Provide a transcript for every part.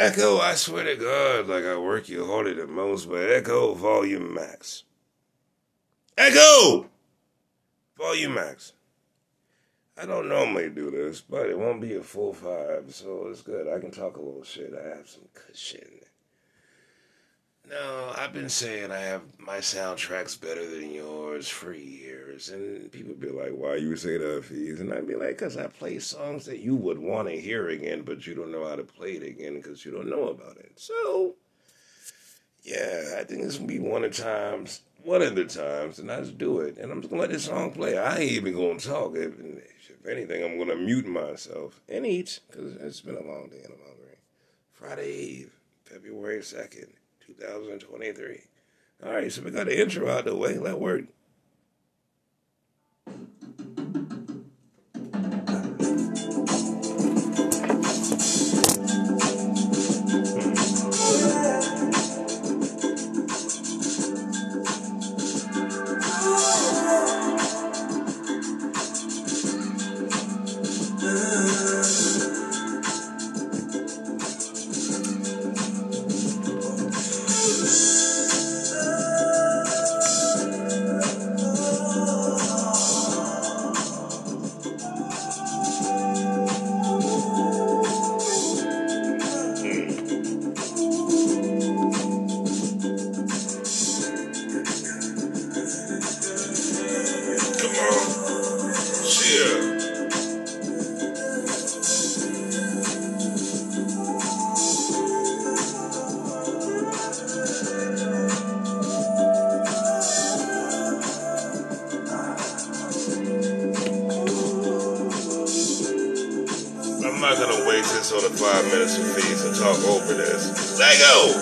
Echo, I swear to God, like I work you harder than most, but Echo Volume Max. Echo! Volume Max. I don't normally do this, but it won't be a full five, so it's good. I can talk a little shit. I have some good shit. I've been saying I have my soundtracks better than yours for years, and people be like, "Why you say that, Fees?" And I'd be like, "Cause I play songs that you would want to hear again, but you don't know how to play it again because you don't know about it." So, yeah, I think this will be one of the times, one of the times, and I just do it, and I'm just gonna let this song play. I ain't even gonna talk. If, if anything, I'm gonna mute myself and eat because it's been a long day and I'm hungry. Friday Eve, February second. 2023. All right, so we got the intro out of the way. Let work. Not gonna waste this sort of five minutes of fees and talk over this. Let go!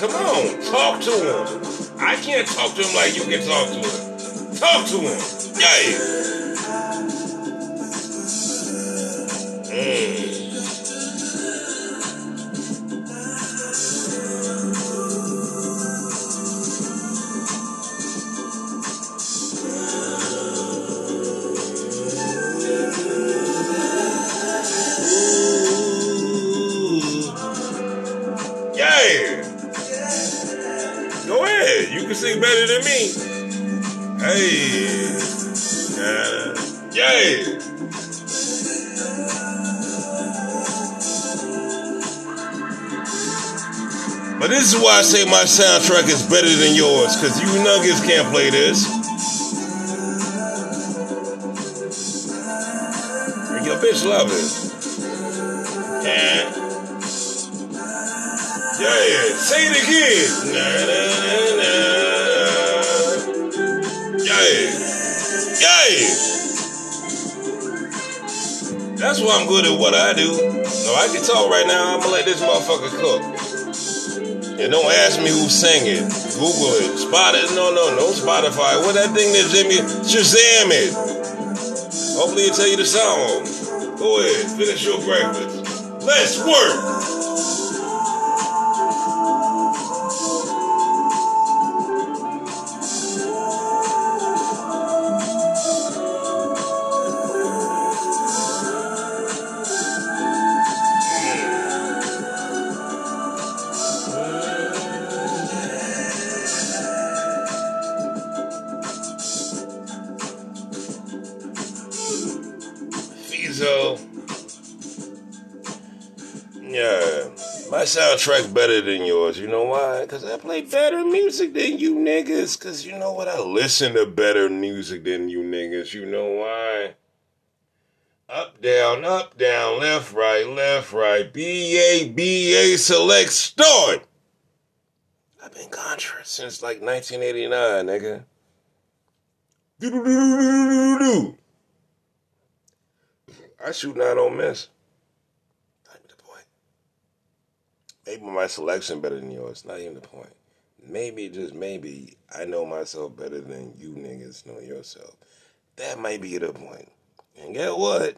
Come on, talk to him. I can't talk to him like you can talk to him. Talk to him. Yeah. Sing better than me. Hey. Uh, yeah. But this is why I say my soundtrack is better than yours, because you nuggets can't play this. And your bitch love it. Yeah. Yeah, say it again. That's why I'm good at what I do. No, I can talk right now. I'm gonna let this motherfucker cook. And don't ask me who's singing. Google it. Spot it. No, no, no Spotify. What that thing that Jimmy Shazam it. Hopefully it'll tell you the song. Go ahead, finish your breakfast. Let's work. Fizo. Uh, yeah, my soundtrack better than yours. You know why? Because I play better music than you niggas. Because you know what? I listen to better music than you niggas. You know why? Up, down, up, down, left, right, left, right. B A B A select start. I've been Contra since like 1989, nigga. Do-do-do-do-do-do-do. I shoot not on miss. Not even the point. Maybe my selection better than yours. Not even the point. Maybe just maybe I know myself better than you niggas know yourself. That might be the point. And get what?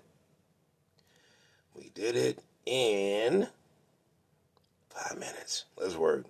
We did it in five minutes. Let's work.